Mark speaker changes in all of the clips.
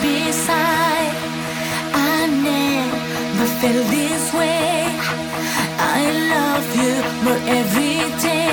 Speaker 1: beside. I
Speaker 2: never felt
Speaker 3: this way. I love you more every day.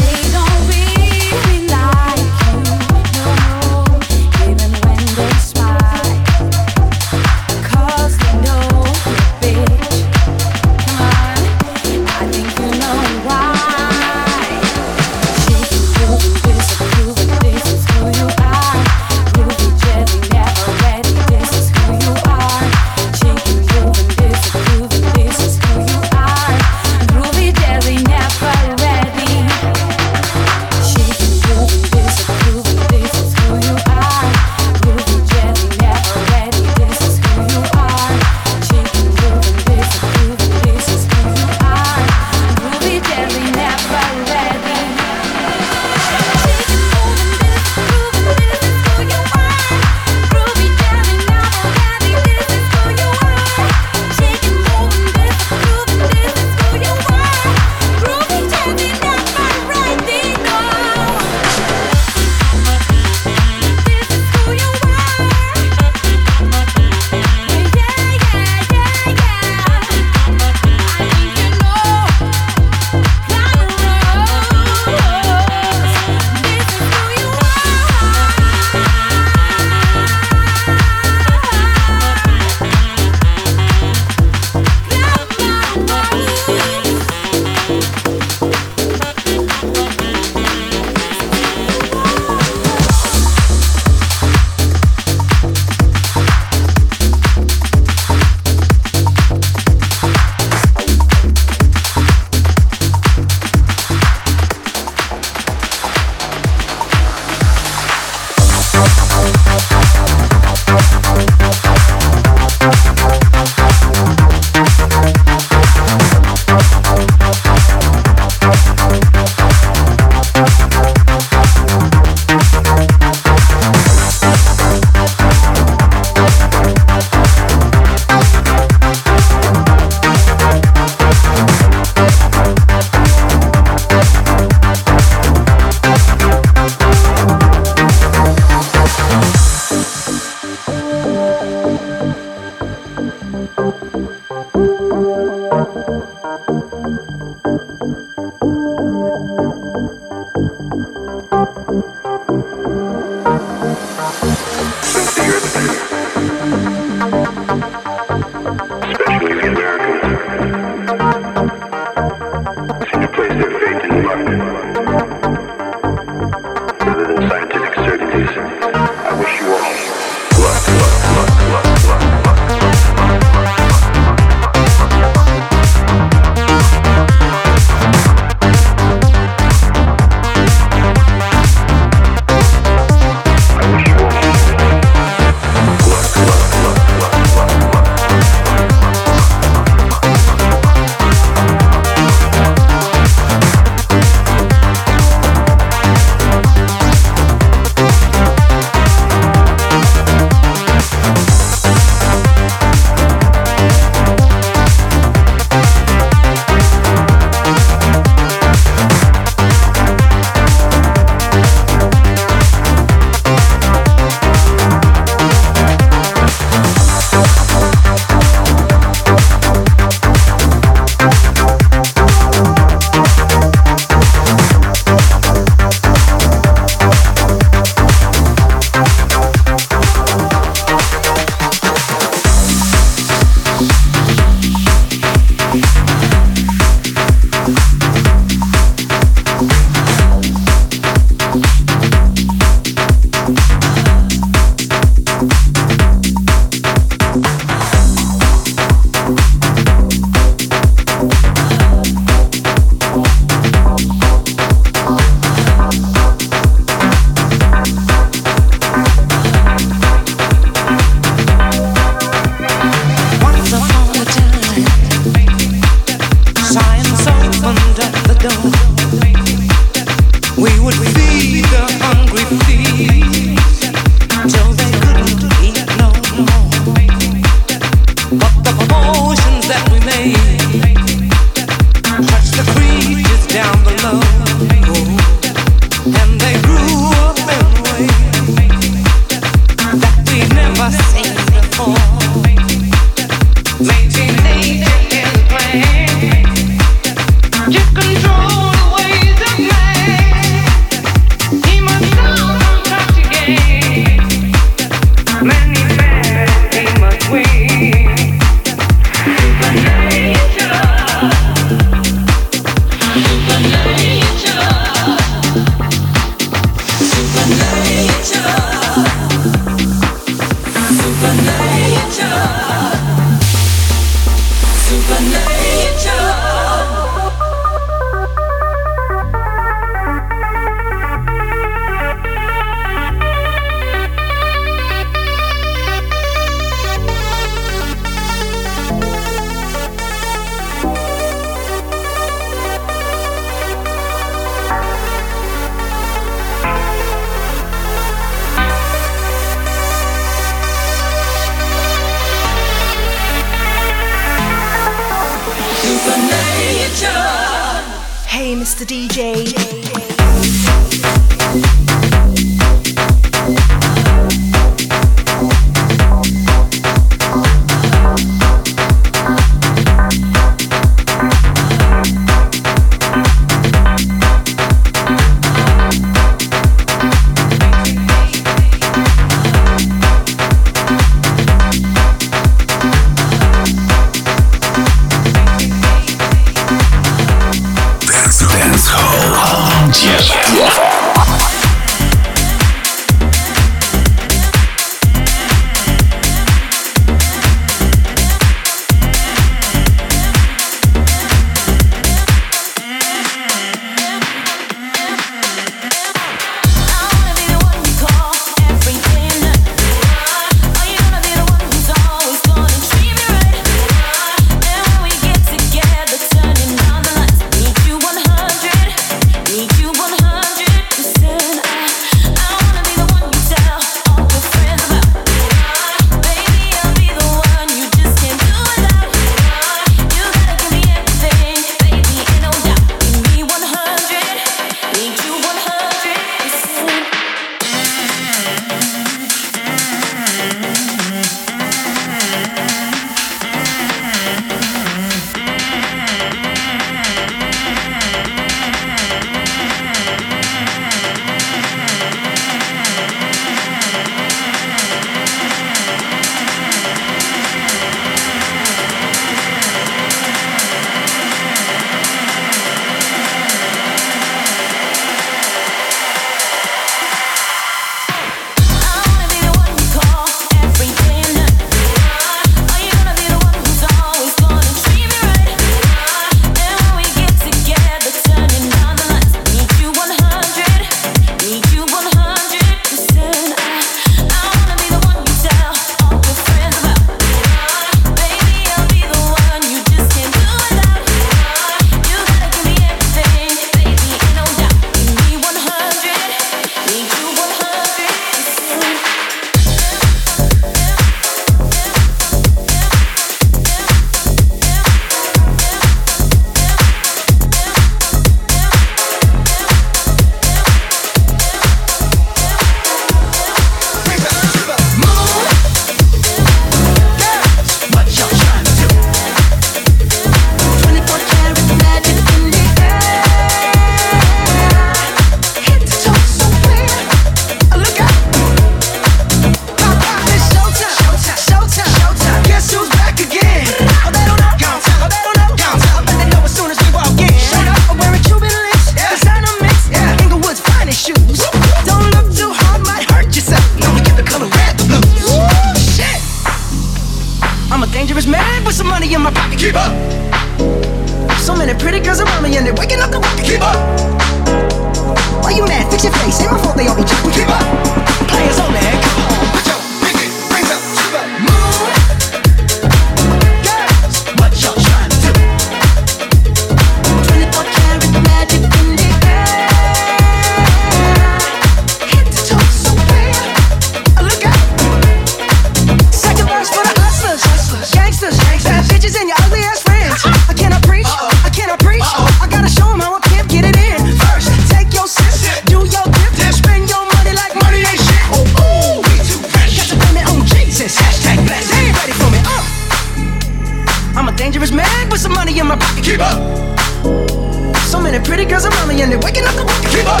Speaker 3: keep up.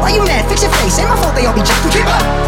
Speaker 3: Why you mad? Fix your face. Ain't my fault they all be jacked. Keep up.